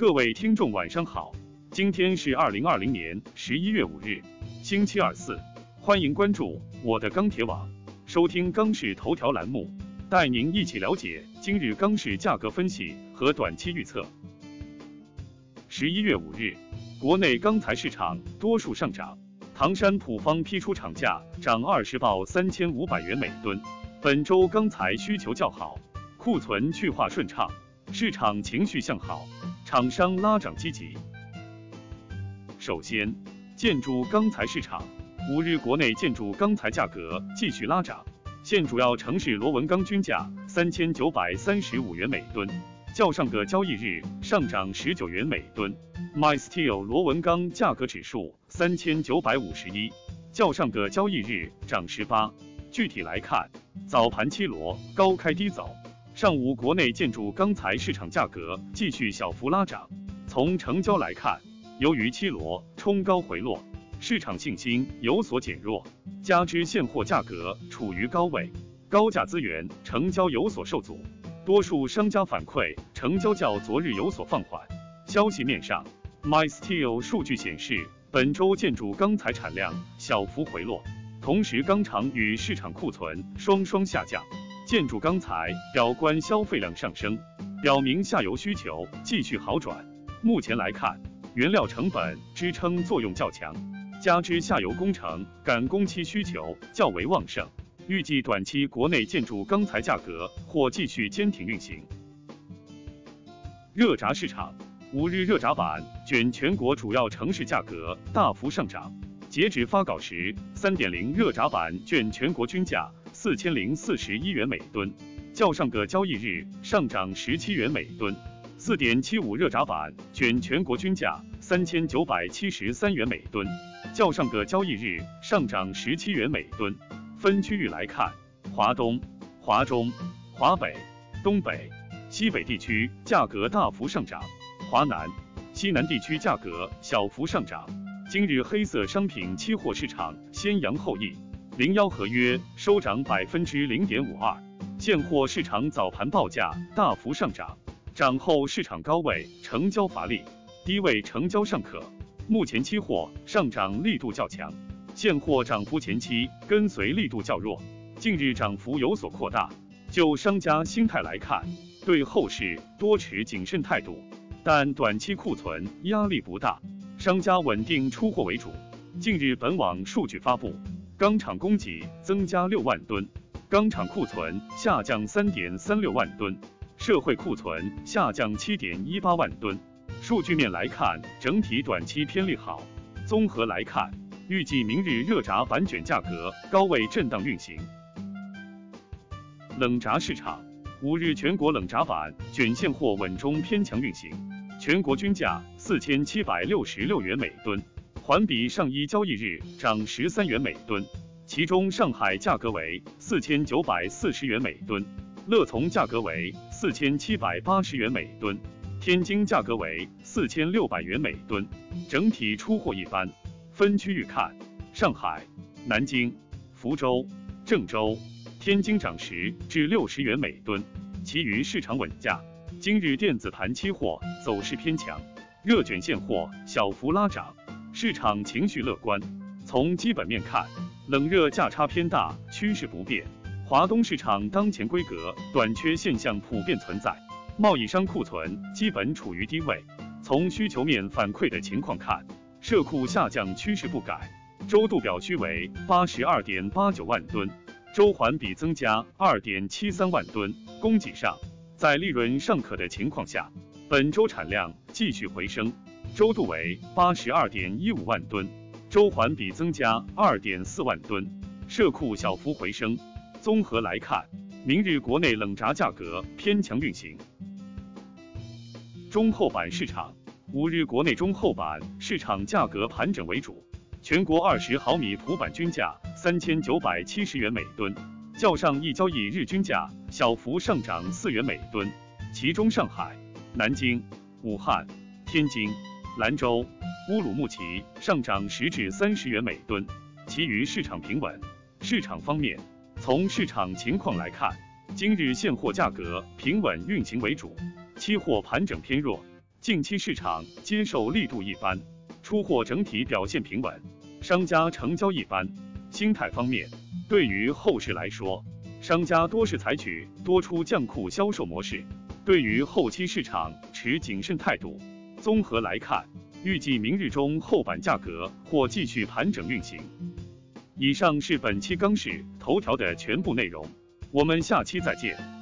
各位听众晚上好，今天是二零二零年十一月五日，星期二四，欢迎关注我的钢铁网，收听钢市头条栏目，带您一起了解今日钢市价格分析和短期预测。十一月五日，国内钢材市场多数上涨，唐山普方批出厂价涨二十报三千五百元每吨，本周钢材需求较好，库存去化顺畅，市场情绪向好。厂商拉涨积极。首先，建筑钢材市场，五日国内建筑钢材价格继续拉涨，现主要城市螺纹钢均价三千九百三十五元每吨，较上个交易日上涨十九元每吨。MySteel 螺纹钢价格指数三千九百五十一，较上个交易日涨十八。具体来看，早盘七螺高开低走。上午，国内建筑钢材市场价格继续小幅拉涨。从成交来看，由于七螺冲高回落，市场信心有所减弱，加之现货价格处于高位，高价资源成交有所受阻。多数商家反馈成交较昨日有所放缓。消息面上，MySteel 数据显示，本周建筑钢材产量小幅回落，同时钢厂与市场库存双双下降。建筑钢材表观消费量上升，表明下游需求继续好转。目前来看，原料成本支撑作用较强，加之下游工程赶工期需求较为旺盛，预计短期国内建筑钢材价格或继续坚挺运行。热轧市场，五日热轧板卷全国主要城市价格大幅上涨，截止发稿时，三点零热轧板卷全国均价。四千零四十一元每吨，较上个交易日上涨十七元每吨。四点七五热轧板卷全国均价三千九百七十三元每吨，较上个交易日上涨十七元每吨。分区域来看，华东、华中、华北、东北、西北地区价格大幅上涨，华南、西南地区价格小幅上涨。今日黑色商品期货市场先扬后抑。零幺合约收涨百分之零点五二，现货市场早盘报价大幅上涨，涨后市场高位成交乏力，低位成交尚可。目前期货上涨力度较强，现货涨幅前期跟随力度较弱，近日涨幅有所扩大。就商家心态来看，对后市多持谨慎态度，但短期库存压力不大，商家稳定出货为主。近日本网数据发布。钢厂供给增加六万吨，钢厂库存下降三点三六万吨，社会库存下降七点一八万吨。数据面来看，整体短期偏利好。综合来看，预计明日热轧板卷价格高位震荡运行。冷轧市场，五日全国冷轧板卷现货稳中偏强运行，全国均价四千七百六十六元每吨。环比上一交易日涨十三元每吨，其中上海价格为四千九百四十元每吨，乐从价格为四千七百八十元每吨，天津价格为四千六百元每吨，整体出货一般。分区域看，上海、南京、福州、郑州、天津涨十至六十元每吨，其余市场稳价。今日电子盘期货走势偏强，热卷现货小幅拉涨。市场情绪乐观，从基本面看，冷热价差偏大，趋势不变。华东市场当前规格短缺现象普遍存在，贸易商库存基本处于低位。从需求面反馈的情况看，社库下降趋势不改，周度表需为八十二点八九万吨，周环比增加二点七三万吨。供给上，在利润尚可的情况下，本周产量继续回升。周度为八十二点一五万吨，周环比增加二点四万吨，社库小幅回升。综合来看，明日国内冷轧价格偏强运行。中厚板市场，五日国内中厚板市场价格盘整为主，全国二十毫米普板均价三千九百七十元每吨，较上一交易日均价小幅上涨四元每吨，其中上海、南京、武汉、天津。兰州、乌鲁木齐上涨十至三十元每吨，其余市场平稳。市场方面，从市场情况来看，今日现货价格平稳运行为主，期货盘整偏弱。近期市场接受力度一般，出货整体表现平稳，商家成交一般。心态方面，对于后市来说，商家多是采取多出降库销售模式，对于后期市场持谨慎态度。综合来看，预计明日中后板价格或继续盘整运行。以上是本期钢市头条的全部内容，我们下期再见。